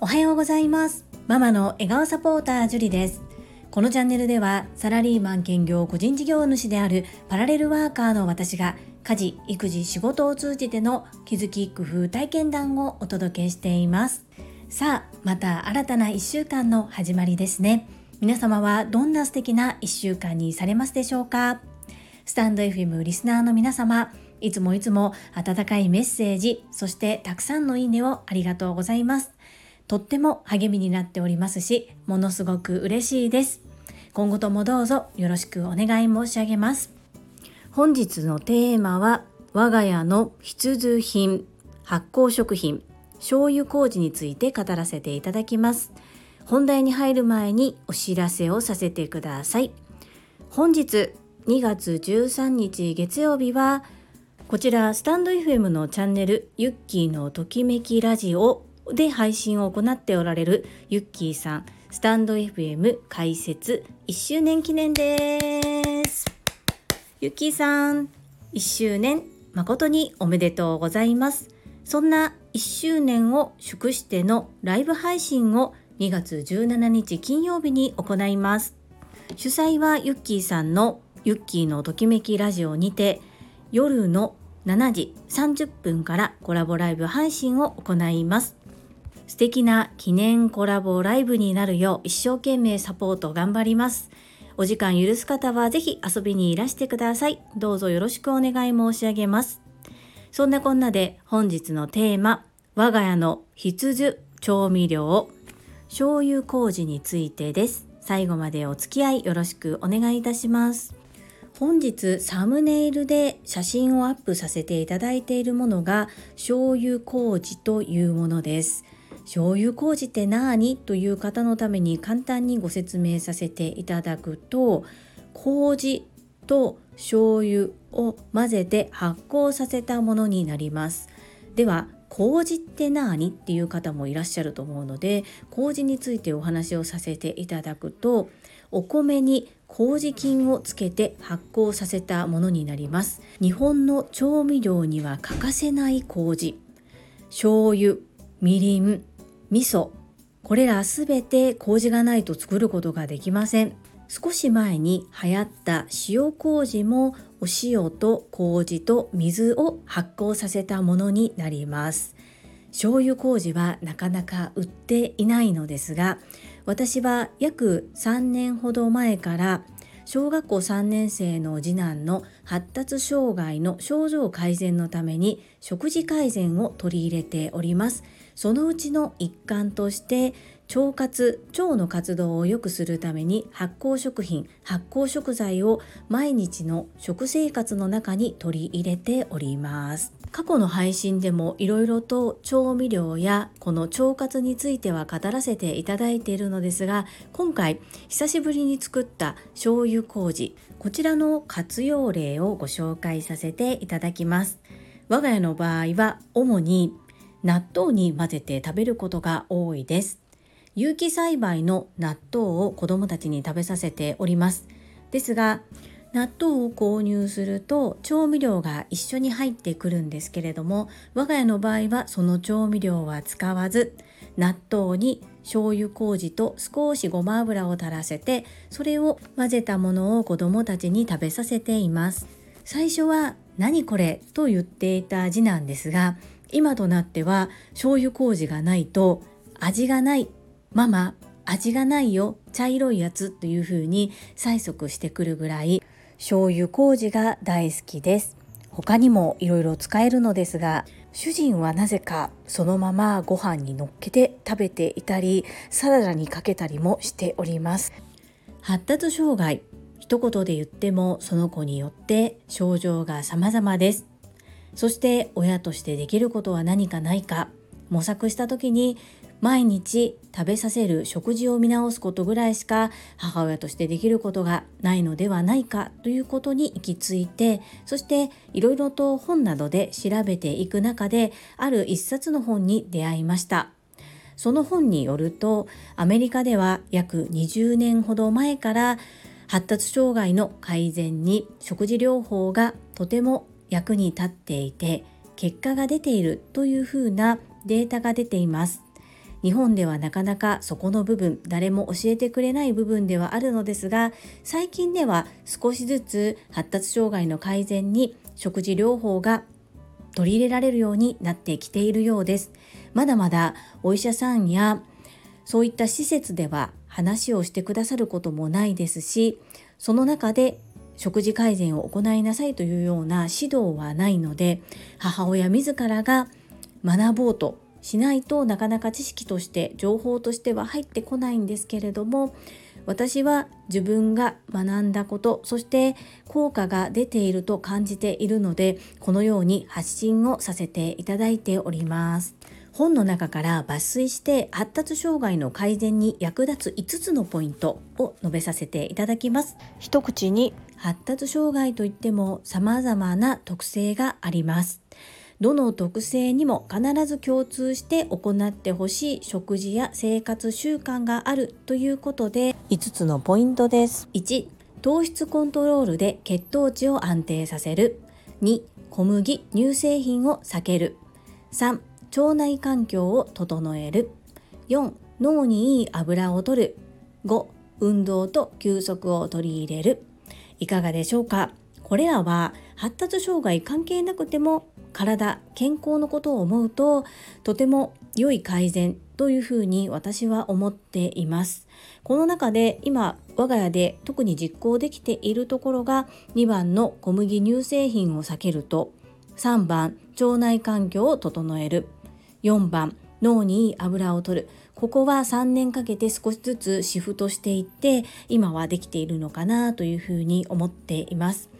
おはようございます。ママの笑顔サポータージュリです。このチャンネルではサラリーマン兼業個人事業主であるパラレルワーカーの私が家事、育児、仕事を通じての気づき、工夫、体験談をお届けしています。さあまた新たな1週間の始まりですね。皆様はどんな素敵な1週間にされますでしょうか？スタンド FM リスナーの皆様いつもいつも温かいメッセージそしてたくさんのいいねをありがとうございます。とっても励みになっておりますしものすごく嬉しいです。今後ともどうぞよろしくお願い申し上げます。本日のテーマは我が家の必需品発酵食品醤油麹について語らせていただきます。本題に入る前にお知らせをさせてください。本日2月13日月曜日はこちらスタンド FM のチャンネルユッキーのときめきラジオで配信を行っておられるユッキーさんスタンド FM 開設1周年記念です。ユッキーさん1周年誠におめでとうございます。そんな1周年を祝してのライブ配信を2月17日金曜日に行います。主催はユッキーさんのユッキーのときめきラジオにて夜の7時30分からコラボライブ配信を行います素敵な記念コラボライブになるよう一生懸命サポート頑張ります。お時間許す方はぜひ遊びにいらしてください。どうぞよろしくお願い申し上げます。そんなこんなで本日のテーマ、我が家の必需調味料、醤油麹についてです。最後までお付き合いよろしくお願いいたします。本日サムネイルで写真をアップさせていただいているものが醤油麹というものです。醤油麹って何という方のために簡単にご説明させていただくと麹と醤油を混ぜて発酵させたものになりますでは麹って何っていう方もいらっしゃると思うので麹についてお話をさせていただくとお米に麹菌をつけて発酵させたものになります。日本の調味料には欠かせない麹醤油みりん味噌。これらすべて麹がないと作ることができません。少し前に流行った塩麹もお塩と麹と水を発酵させたものになります。醤油麹はなかなか売っていないのですが私は約3年ほど前から小学校3年生の次男の発達障害の症状改善のために食事改善を取り入れております。そのうちの一環として腸活腸の活動を良くするために発酵食品発酵食材を毎日の食生活の中に取り入れております過去の配信でもいろいろと調味料やこの腸活については語らせていただいているのですが今回久しぶりに作った醤油麹こちらの活用例をご紹介させていただきます我が家の場合は主に納豆に混ぜて食べることが多いです。有機栽培の納豆を子どもたちに食べさせております。ですが、納豆を購入すると調味料が一緒に入ってくるんですけれども、我が家の場合はその調味料は使わず、納豆に醤油麹と少しごま油を垂らせて、それを混ぜたものを子どもたちに食べさせています。最初は何これと言っていた次男ですが、今となっては醤油麹がないと味がないママ味がないよ茶色いやつというふうに催促してくるぐらい醤油麹が大好きです。他にもいろいろ使えるのですが主人はなぜかそのままご飯に乗っけて食べていたりサラダにかけたりもしております。発達障害一言で言ってもその子によって症状が様々です。そして親としてできることは何かないか模索した時に毎日食べさせる食事を見直すことぐらいしか母親としてできることがないのではないかということに行き着いてそしていろいろと本などで調べていく中である一冊の本に出会いました。その本によるとアメリカでは約20年ほど前から発達障害の改善に食事療法がとても役に立っていて結果が出ているというふうなデータが出ています。日本ではなかなかそこの部分誰も教えてくれない部分ではあるのですが最近では少しずつ発達障害の改善に食事療法が取り入れられるようになってきているようです。まだまだお医者さんやそういった施設では話をしてくださることもないですしその中で食事改善を行いなさいというような指導はないので母親自らが学ぼうとしないとなかなか知識として情報としては入ってこないんですけれども私は自分が学んだことそして効果が出ていると感じているのでこのように発信をさせていただいております。本の中から抜粋して発達障害の改善に役立つ5つのポイントを述べさせていただきます。一口に。発達障害といっても様々な特性がありますどの特性にも必ず共通して行ってほしい食事や生活習慣があるということで5つのポイントです。1糖質コントロールで血糖値を安定させる。2小麦乳製品を避ける。3腸内環境を整える。4脳にいい油を取る。5運動と休息を取り入れる。いかがでしょうか？これらは発達障害関係なくても体健康のことを思うととても良い改善というふうに私は思っています。この中で今我が家で特に実行できているところが2番の小麦乳製品を避けると3番腸内環境を整える。4番脳にいい油を取る。ここは3年かけて少しずつシフトしていって今はできているのかなというふうに思っています。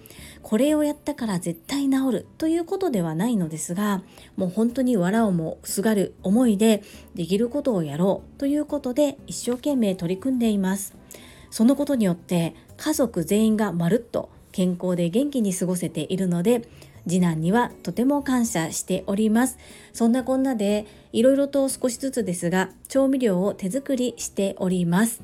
これをやったから絶対治るということではないのですがもう本当に藁をもすがる思いでできることをやろうということで一生懸命取り組んでいます。そのことによって家族全員がまるっと健康で元気に過ごせているので次男にはとても感謝しております。そんなこんなでいろいろと少しずつですが調味料を手作りしております。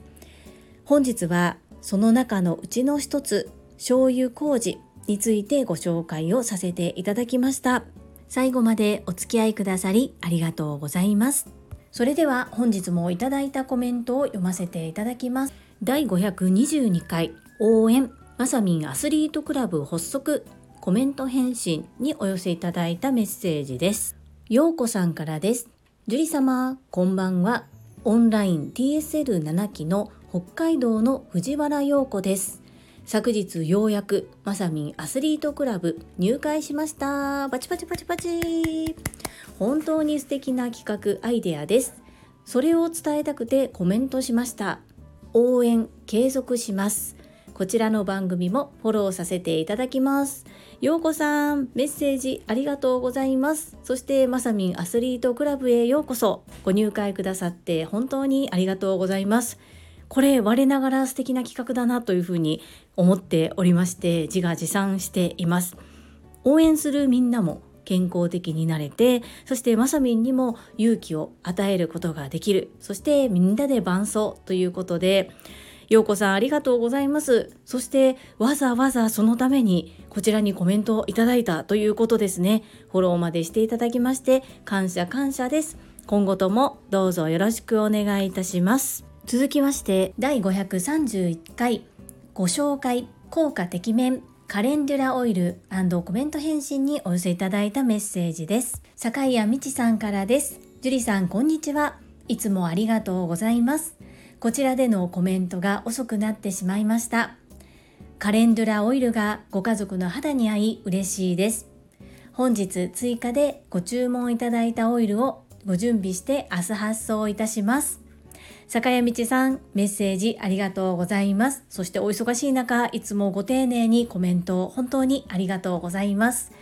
本日はその中のうちの一つ醤油麹についてご紹介をさせていただきました。最後までお付き合いくださりありがとうございます。それでは本日もいただいたコメントを読ませていただきます。第522回応援まさみんアスリートクラブ発足。コメント返信にお寄せいただいたメッセージです。ようこさんからです。樹里様こんばんは。オンライン TSL7 期の北海道の藤原陽子です。昨日ようやくまさみんアスリートクラブ入会しましたパチパチパチパチ本当に素敵な企画アイデアですそれを伝えたくてコメントしました応援継続しますこちらの番組もフォローさせていただきますようこさんメッセージありがとうございますそしてまさみんアスリートクラブへようこそご入会くださって本当にありがとうございますこれ我ながら素敵な企画だなというふうに思っておりまして自画自賛しています。応援するみんなも健康的になれてそしてまさみんにも勇気を与えることができる。そしてみんなで伴奏ということでようこさんありがとうございます。そしてわざわざそのためにこちらにコメントをいただいたということですね。フォローまでしていただきまして感謝感謝です。今後ともどうぞよろしくお願いいたします。続きまして第531回ご紹介効果てきめんカレンデュラオイルコメント返信にお寄せいただいたメッセージです。坂井谷美智さんからです。樹里さんこんにちは。いつもありがとうございます。こちらでのコメントが遅くなってしまいました。カレンデュラオイルがご家族の肌に合い嬉しいです。本日追加でご注文いただいたオイルをご準備して明日発送いたします。坂谷道さん、メッセージありがとうございます。そしてお忙しい中、いつもご丁寧にコメントを本当にありがとうございます。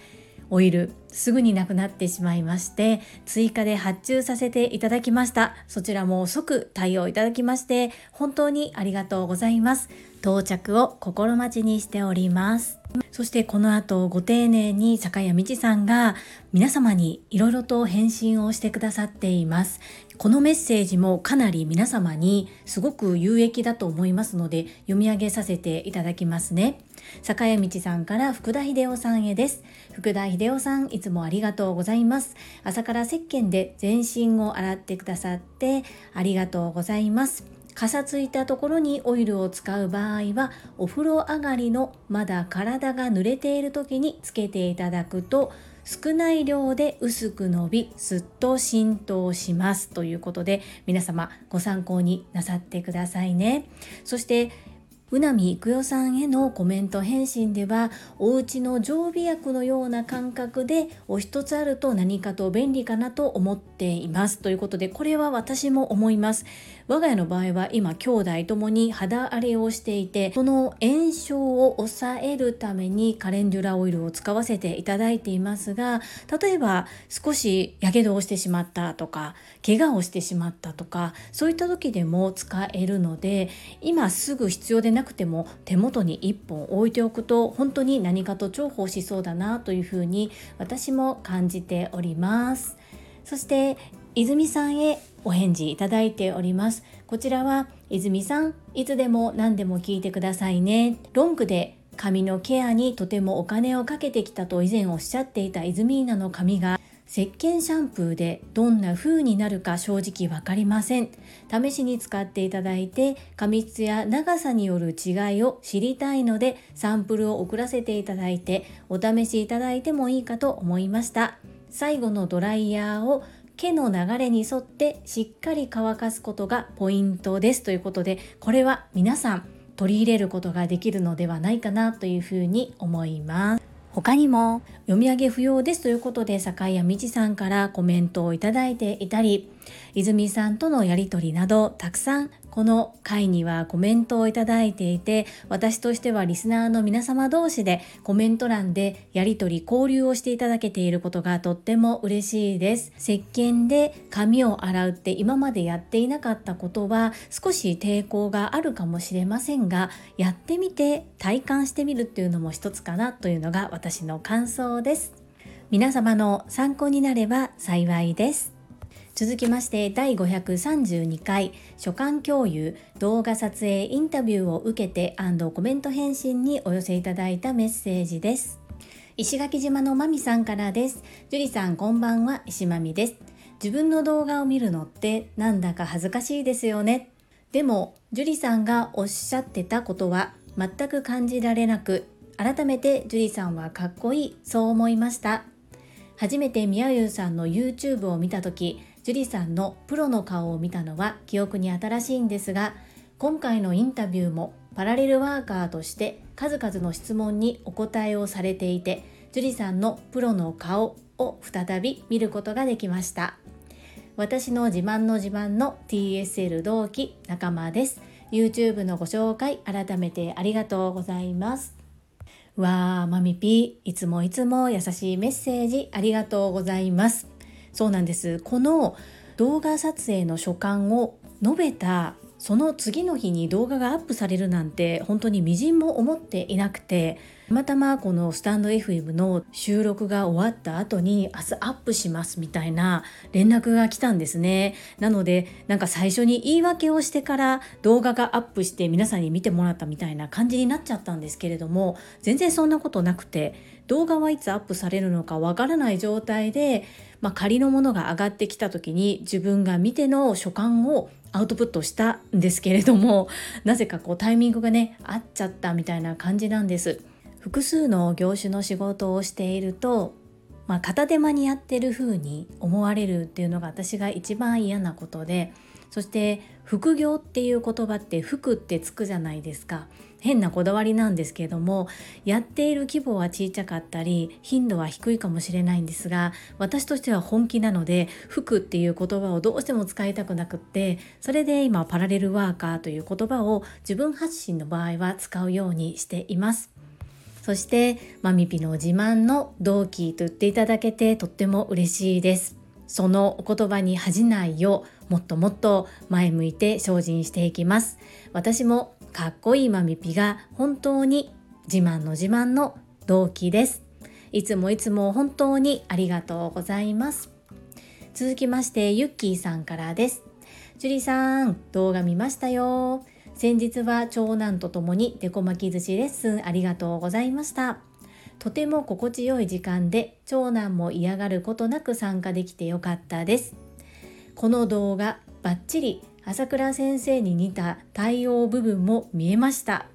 オイル、すぐになくなってしまいまして、追加で発注させていただきました。そちらも即対応いただきまして、本当にありがとうございます。到着を心待ちにしております。そしてこの後ご丁寧に坂谷美智さんが皆様にいろいろと返信をしてくださっています。このメッセージもかなり皆様にすごく有益だと思いますので読み上げさせていただきますね。坂谷道さんから福田秀夫さんへです。福田秀夫さん、いつもありがとうございます。朝から石鹸で全身を洗ってくださってありがとうございます。かさついたところにオイルを使う場合はお風呂上がりのまだ体が濡れている時につけていただくと少ない量で薄く伸びすっと浸透しますということで皆様ご参考になさってくださいね。そしてうなみいくよさんへのコメント返信ではお家の常備薬のような感覚でお一つあると何かと便利かなと思っていますということでこれは私も思います。我が家の場合は今兄弟ともに肌荒れをしていてその炎症を抑えるためにカレンデュラオイルを使わせていただいていますが例えば少しやけどをしてしまったとか怪我をしてしまったとかそういった時でも使えるので今すぐ必要でなくても手元に1本置いておくと本当に何かと重宝しそうだなというふうに私も感じております。そして泉さんへお返事いただいております。こちらは泉さんいつでも何でも聞いてくださいね。ロングで髪のケアにとてもお金をかけてきたと以前おっしゃっていた泉ーナの髪が石鹸シャンプーでどんな風になるか正直わかりません。試しに使っていただいて髪質や長さによる違いを知りたいのでサンプルを送らせていただいてお試しいただいてもいいかと思いました。最後のドライヤーを毛の流れに沿ってしっかり乾かすことがポイントですということでこれは皆さん取り入れることができるのではないかなというふうに思います。他にも読み上げ不要ですということで坂谷美智さんからコメントをいただいていたり泉さんとのやりとりなどたくさんこの回にはコメントをいただいていて私としてはリスナーの皆様同士でコメント欄でやり取り交流をしていただけていることがとっても嬉しいです。石鹸で髪を洗うって今までやっていなかったことは少し抵抗があるかもしれませんがやってみて体感してみるっていうのも一つかなというのが私の感想です。皆様の参考になれば幸いです。続きまして第532回書簡共有動画撮影インタビューを受けてコメント返信にお寄せいただいたメッセージです。石垣島のまみさんからです。樹里さんこんばんは石まみです。自分の動画を見るのってなんだか恥ずかしいですよね。でも樹里さんがおっしゃってたことは全く感じられなく改めて樹里さんはかっこいいそう思いました。初めてみやゆうさんの YouTube を見た時樹里さんのプロの顔を見たのは記憶に新しいんですが今回のインタビューもパラレルワーカーとして数々の質問にお答えをされていて樹里さんのプロの顔を再び見ることができました。私の自慢の自慢の TSL 同期仲間です。YouTube のご紹介改めてありがとうございます。わーマミピーいつもいつも優しいメッセージありがとうございます。そうなんです。この動画撮影の所感を述べたその次の日に動画がアップされるなんて本当にみじんも思っていなくてたまたまこのスタンド FM の収録が終わった後に明日アップしますみたいな連絡が来たんですね。なのでなんか最初に言い訳をしてから動画がアップして皆さんに見てもらったみたいな感じになっちゃったんですけれども全然そんなことなくて動画はいつアップされるのかわからない状態でまあ、仮のものが上がってきた時に自分が見ての所感をアウトプットしたんですけれども なぜかこうタイミングがね合っちゃったみたいな感じなんです。複数の業種の仕事をしていると、まあ、片手間にやってる風に思われるっていうのが私が一番嫌なことでそして副業っていう言葉って服ってつくじゃないですか。変なこだわりなんですけれどもやっている規模は小さかったり頻度は低いかもしれないんですが私としては本気なので服っていう言葉をどうしても使いたくなくってそれで今パラレルワーカーという言葉を自分発信の場合は使うようにしています。そしてマミピの自慢の同期と言っていただけてとっても嬉しいです。そのお言葉に恥じないようもっともっと前向いて精進していきます。私もかっこいいマミピが本当に自慢の自慢の同期です。いつもいつも本当にありがとうございます。続きましてゆっきーさんからです。ジュリさん動画見ましたよ。先日は長男と共にデコ巻き寿司レッスンありがとうございました。とても心地よい時間で長男も嫌がることなく参加できてよかったです。この動画バッチリ朝倉先生に似た対応部分も見えました。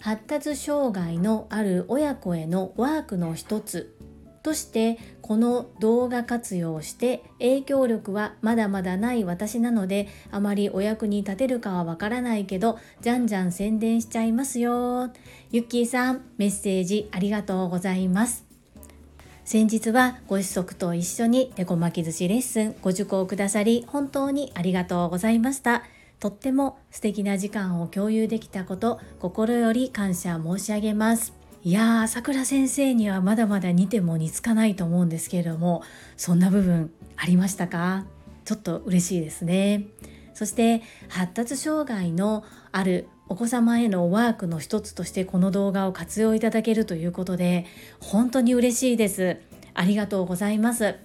発達障害のある親子へのワークの一つとしてこの動画活用して影響力はまだまだない私なのであまりお役に立てるかはわからないけどじゃんじゃん宣伝しちゃいますよ。ゆっきーさんメッセージありがとうございます。先日はご子息と一緒にデコ巻き寿司レッスンご受講くださり本当にありがとうございました。とっても素敵な時間を共有できたこと心より感謝申し上げます。いやー、さくら先生にはまだまだ似ても似つかないと思うんですけれども、そんな部分ありましたか？ちょっと嬉しいですね。そして発達障害のあるお子様へのワークの一つとしてこの動画を活用いただけるということで本当に嬉しいです。ありがとうございます。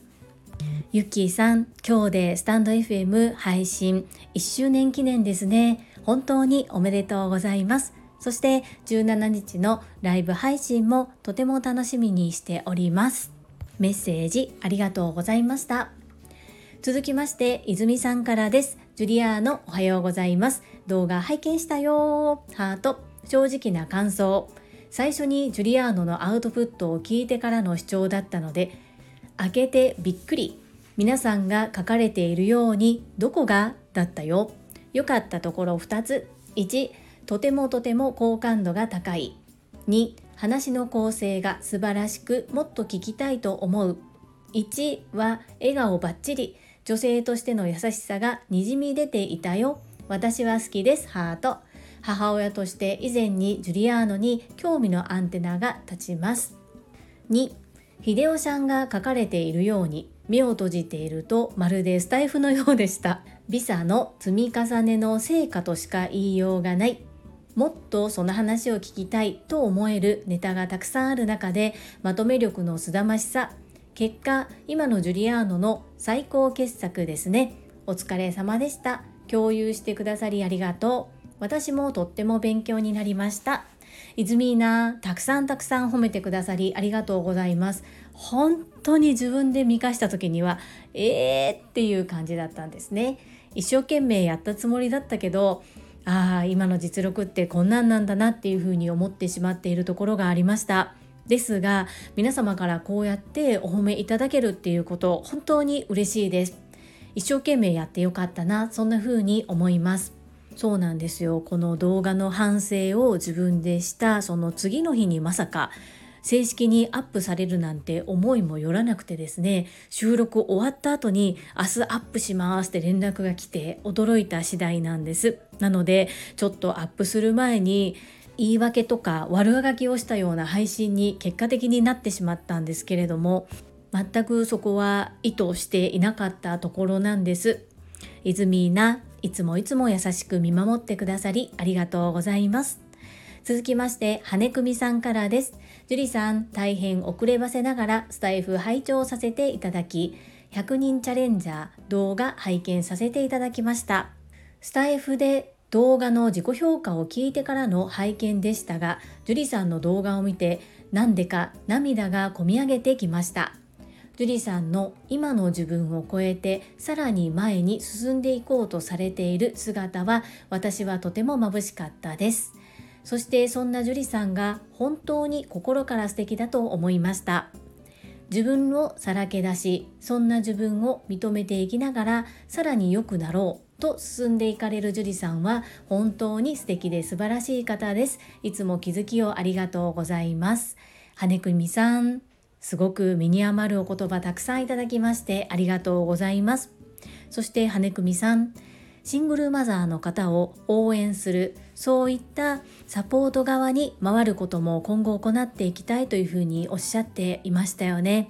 ゆっきーさん、今日でスタンド FM 配信1周年記念ですね。本当におめでとうございます。そして17日のライブ配信もとても楽しみにしております。メッセージありがとうございました。続きまして、泉さんからです。ジュリアーノおはようございます。動画拝見したよハート。正直な感想。最初にジュリアーノのアウトプットを聞いてからの視聴だったので、開けてびっくり。皆さんが書かれているように、どこがだったよ。良かったところ2つ。1、とてもとても好感度が高い。2、話の構成が素晴らしく、もっと聞きたいと思う。1は笑顔ばっちり。女性としての優しさがにじみ出ていたよ。私は好きです。ハート。母親として以前にジュリアーノに興味のアンテナが立ちます。2、秀夫さんが書かれているように目を閉じているとまるでスタイフのようでした。ビザの積み重ねの成果としか言いようがない。もっとその話を聞きたいと思えるネタがたくさんある中でまとめ力のすだましさ結果今のジュリアーノの最高傑作ですねお疲れ様でした共有してくださりありがとう。私もとっても勉強になりました。イズミーナたくさんたくさん褒めてくださりありがとうございます。本当に自分で見返した時にはえーっていう感じだったんですね。一生懸命やったつもりだったけどああ今の実力ってこんなんなんだなっていうふうに思ってしまっているところがありました。ですが皆様からこうやってお褒めいただけるっていうこと本当に嬉しいです。一生懸命やってよかったなそんな風に思います。そうなんですよ。この動画の反省を自分でしたその次の日にまさか正式にアップされるなんて思いもよらなくてですね。収録終わった後に明日アップしますって連絡が来て驚いた次第なんです。なのでちょっとアップする前に言い訳とか悪あがきをしたような配信に結果的になってしまったんですけれども全くそこは意図していなかったところなんです。イズミーナ、いつもいつも優しく見守ってくださりありがとうございます。続きまして、羽久美さんからです。樹里さん、大変遅ればせながらスタイフ拝聴させていただき、100人チャレンジャー動画拝見させていただきました。スタイフで動画の自己評価を聞いてからの拝見でしたが、樹里さんの動画を見て、なんでか涙がこみ上げてきました。樹里さんの今の自分を超えてさらに前に進んでいこうとされている姿は私はとても眩しかったです。そしてそんな樹里さんが本当に心から素敵だと思いました。自分をさらけ出しそんな自分を認めていきながらさらに良くなろうと進んでいかれる樹里さんは本当に素敵で素晴らしい方です。いつも気づきをありがとうございます。羽久美さん。すごく身に余るお言葉たくさんいただきましてありがとうございます。そして羽久美さんシングルマザーの方を応援するそういったサポート側に回ることも今後行っていきたいというふうにおっしゃっていましたよね。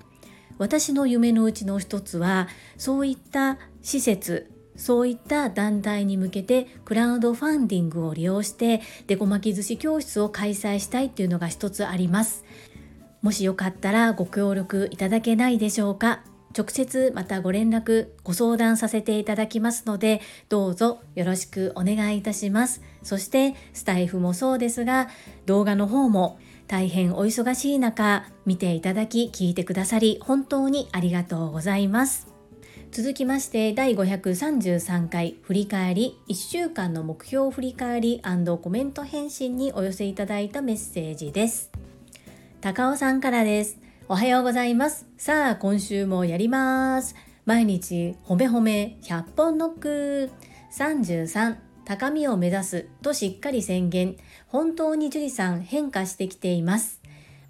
私の夢のうちの一つはそういった施設そういった団体に向けてクラウドファンディングを利用してデコ巻き寿司教室を開催したいっていうのが一つあります。もしよかったらご協力いただけないでしょうか？直接またご連絡ご相談させていただきますのでどうぞよろしくお願いいたします。そしてスタイフもそうですが動画の方も大変お忙しい中見ていただき聞いてくださり本当にありがとうございます。続きまして第533回振り返り1週間の目標振り返りコメント返信にお寄せいただいたメッセージです。高尾さんからです。おはようございます。さあ今週もやります。毎日褒め褒め100本ノック。33高みを目指すとしっかり宣言。本当に樹里さん変化してきています。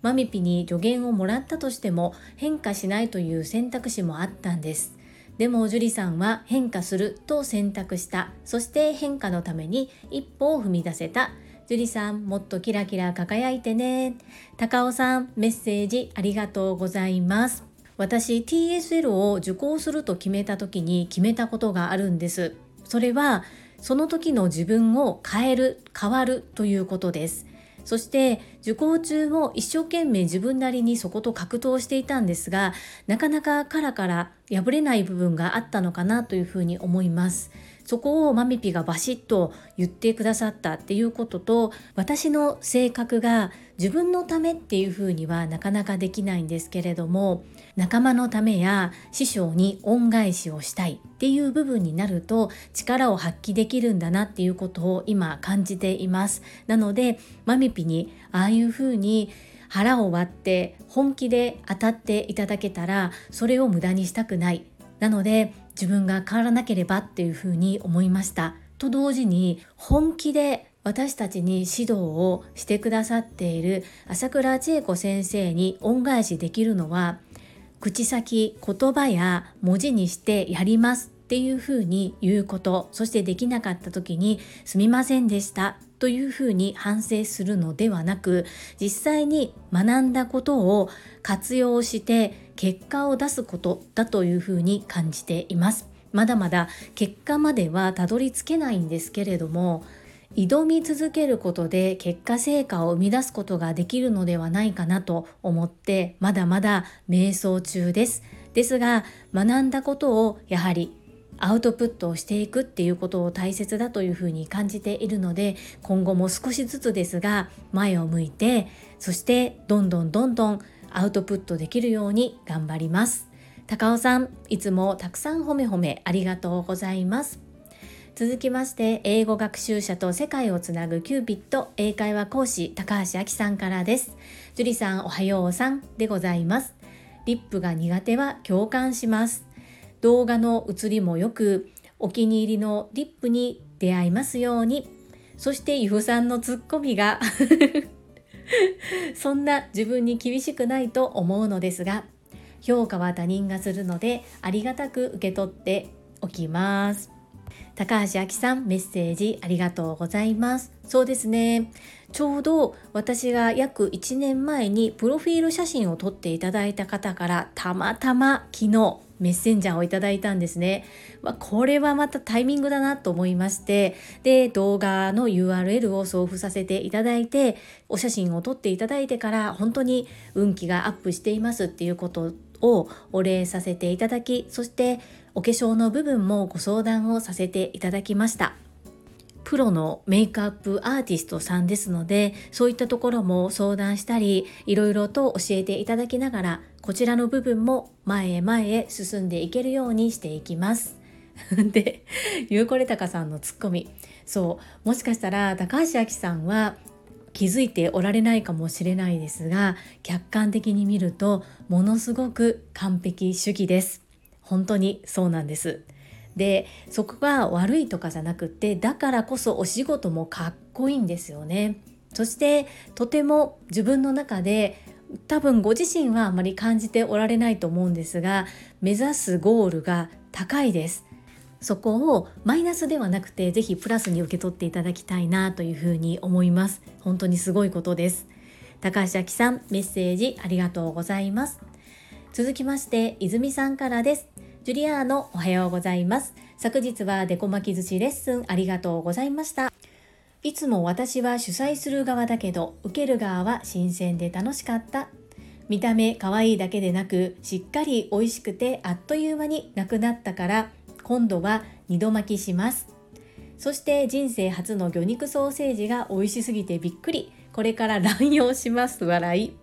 マミピに助言をもらったとしても変化しないという選択肢もあったんです。でも樹里さんは変化すると選択した。そして変化のために一歩を踏み出せた。樹里さんもっとキラキラ輝いてね。高尾さんメッセージありがとうございます。私 TSL を受講すると決めた時に決めたことがあるんです。それはその時の自分を変える変わるということです。そして受講中も一生懸命自分なりにそこと格闘していたんですがなかなかカラカラ破れない部分があったのかなというふうに思います。そこをマミピがバシッと言ってくださったっていうことと私の性格が自分のためっていうふうにはなかなかできないんですけれども仲間のためや師匠に恩返しをしたいっていう部分になると力を発揮できるんだなっていうことを今感じています。なのでマミピにああいうふうに腹を割って本気で当たっていただけたらそれを無駄にしたくない。なので自分が変わらなければっていうふうに思いました。と同時に本気で私たちに指導をしてくださっている朝倉千恵子先生に恩返しできるのは口先言葉や文字にしてやりますっていうふうに言うことそしてできなかった時にすみませんでしたというふうに反省するのではなく実際に学んだことを活用して結果を出すことだというふうに感じています。まだまだ結果まではたどり着けないんですけれども挑み続けることで結果成果を生み出すことができるのではないかなと思ってまだまだ瞑想中です。ですが学んだことをやはりアウトプットをしていくっていうことを大切だというふうに感じているので今後も少しずつですが前を向いてそしてどんどんどんどんアウトプットできるように頑張ります。高尾さんいつもたくさん褒め褒めありがとうございます。続きまして英語学習者と世界をつなぐキューピット英会話講師高橋明さんからです。樹里さんおはようさんでございます。リップが苦手は共感します。動画の写りもよくお気に入りのリップに出会いますように。そしてゆふさんのツッコミが そんな自分に厳しくないと思うのですが評価は他人がするのでありがたく受け取っておきます。高橋明さんメッセージありがとうございます。そうですね。ちょうど私が約1年前にプロフィール写真を撮っていただいた方からたまたま昨日メッセンジャーをいただいたんですね。まあ、これはまたタイミングだなと思いまして、で、動画の URL を送付させていただいて、お写真を撮っていただいてから本当に運気がアップしていますっていうことをお礼させていただき、そしてお化粧の部分もご相談をさせていただきました。プロのメイクアップアーティストさんですのでそういったところも相談したりいろいろと教えていただきながらこちらの部分も前へ前へ進んでいけるようにしていきます。で、ゆうこれたかさんのツッコミ。そう、もしかしたら高橋明さんは気づいておられないかもしれないですが、客観的に見るとものすごく完璧主義です。本当にそうなんです。でそこが悪いとかじゃなくてだからこそお仕事もかっこいいんですよね。そしてとても自分の中で多分ご自身はあまり感じておられないと思うんですが目指すゴールが高いです。そこをマイナスではなくてぜひプラスに受け取っていただきたいなというふうに思います。本当にすごいことです。高橋明さんメッセージありがとうございます。続きまして泉さんからです。ジュリアーノおはようございます。昨日はデコ巻き寿司レッスンありがとうございました。いつも私は主催する側だけど、受ける側は新鮮で楽しかった。見た目可愛いだけでなくしっかり美味しくてあっという間になくなったから今度は2度巻きしますそして人生初の魚肉ソーセージが美味しすぎてびっくりこれから乱用します笑い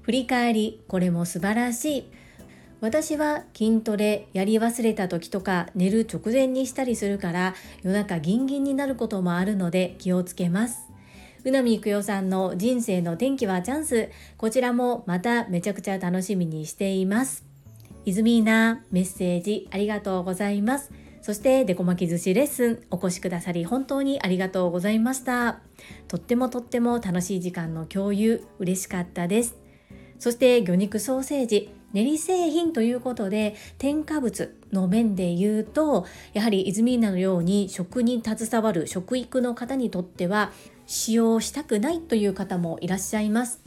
振り返りこれも素晴らしい私は筋トレやり忘れた時とか寝る直前にしたりするから夜中ギンギンになることもあるので気をつけます。うなみくよさんの人生の天気はチャンス。こちらもまためちゃくちゃ楽しみにしています。イズミーナメッセージありがとうございます。そしてデコ巻き寿司レッスンお越しくださり本当にありがとうございました。とってもとっても楽しい時間の共有嬉しかったです。そして魚肉ソーセージ練り製品ということで添加物の面で言うとやはりイズミーナのように食に携わる食育の方にとっては使用したくないという方もいらっしゃいます。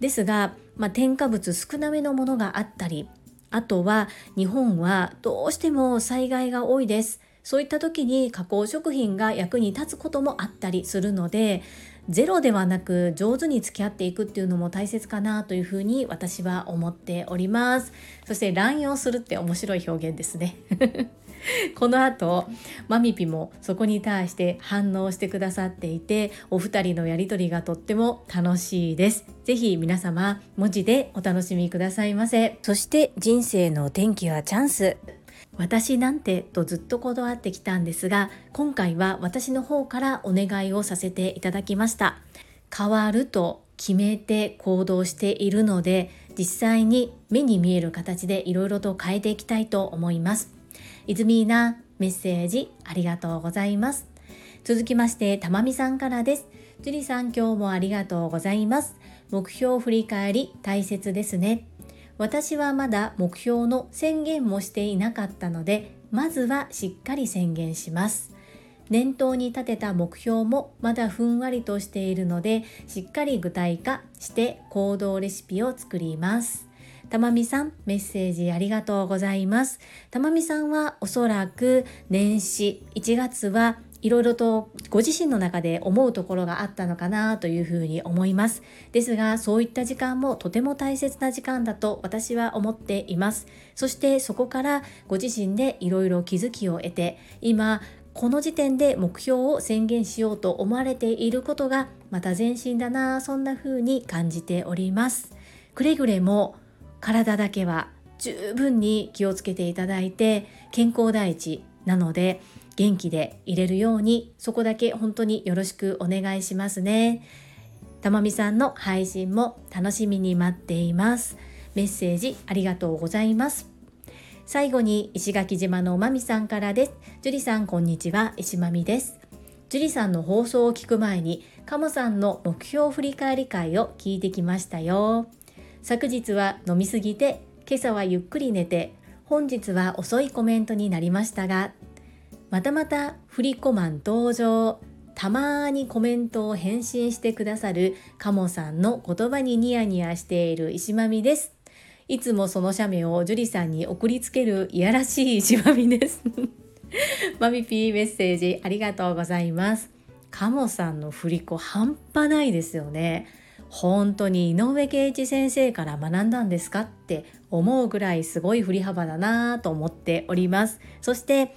ですが、まあ、添加物少なめのものがあったりあとは日本はどうしても災害が多いです。そういった時に加工食品が役に立つこともあったりするのでゼロではなく上手に付き合っていくっていうのも大切かなというふうに私は思っております。そして乱用するって面白い表現ですね。この後マミピもそこに対して反応してくださっていてお二人のやりとりがとっても楽しいです。ぜひ皆様文字でお楽しみくださいませ。そして人生の転機はチャンス。私なんてとずっとこだわってきたんですが今回は私の方からお願いをさせていただきました。変わると決めて行動しているので実際に目に見える形でいろいろと変えていきたいと思います。いずみーなメッセージありがとうございます。続きましてたまみさんからです。樹里さん今日もありがとうございます。目標振り返り大切ですね。私はまだ目標の宣言もしていなかったのでまずはしっかり宣言します。念頭に立てた目標もまだふんわりとしているのでしっかり具体化して行動レシピを作ります。たまみさんメッセージありがとうございます。たまみさんはおそらく年始1月はいろいろとご自身の中で思うところがあったのかなというふうに思います。ですがそういった時間もとても大切な時間だと私は思っています。そしてそこからご自身でいろいろ気づきを得て今この時点で目標を宣言しようと思われていることがまた前進だなそんな風に感じております。くれぐれも体だけは十分に気をつけていただいて健康第一なので元気でいれるようにそこだけ本当によろしくお願いしますね。たまみさんの配信も楽しみに待っています。メッセージありがとうございます。最後に石垣島のまみさんからです。樹里さんこんにちは。石まみです。樹里さんの放送を聞く前にカモさんの目標振り返り会を聞いてきましたよ。昨日は飲みすぎて今朝はゆっくり寝て本日は遅いコメントになりましたがまたまたフリコマン登場。たまにコメントを返信してくださるカモさんの言葉にニヤニヤしている石まみです。いつもその写メを樹里さんに送りつけるいやらしい石まみです。マミピーメッセージありがとうございます。カモさんの振り子半端ないですよね。本当に井上圭一先生から学んだんですかって思うぐらいすごい振り幅だなと思っております。そして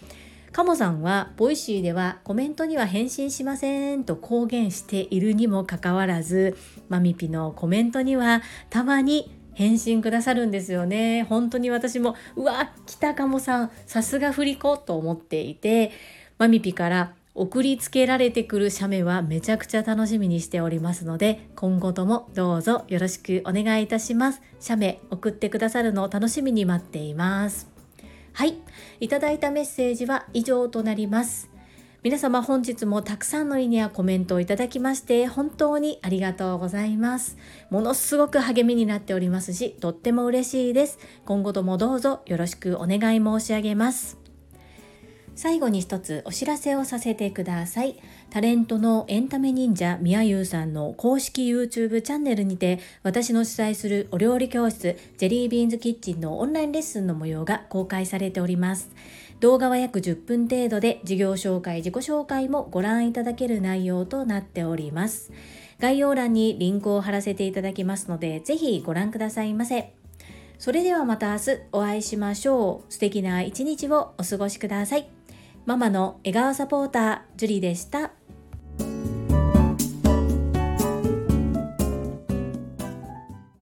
カモさんは Voicy ではコメントには返信しませんと公言しているにもかかわらずマミピのコメントにはたまに返信くださるんですよね。本当に私もうわ来たカモさんさすが振り子と思っていてマミピから送りつけられてくる写メはめちゃくちゃ楽しみにしておりますので今後ともどうぞよろしくお願いいたします。写メ送ってくださるのを楽しみに待っています。はい、いただいたメッセージは以上となります。皆様本日もたくさんのいいねやコメントをいただきまして本当にありがとうございます。ものすごく励みになっておりますし、とっても嬉しいです。今後ともどうぞよろしくお願い申し上げます。最後に一つお知らせをさせてください。タレントのエンタメ忍者みやゆうさんの公式 YouTube チャンネルにて、私の主催するお料理教室、ジェリービーンズキッチンのオンラインレッスンの模様が公開されております。動画は約10分程度で、事業紹介、自己紹介もご覧いただける内容となっております。概要欄にリンクを貼らせていただきますので、ぜひご覧くださいませ。それではまた明日お会いしましょう。素敵な一日をお過ごしください。ママの笑顔サポーター、ジュリでした。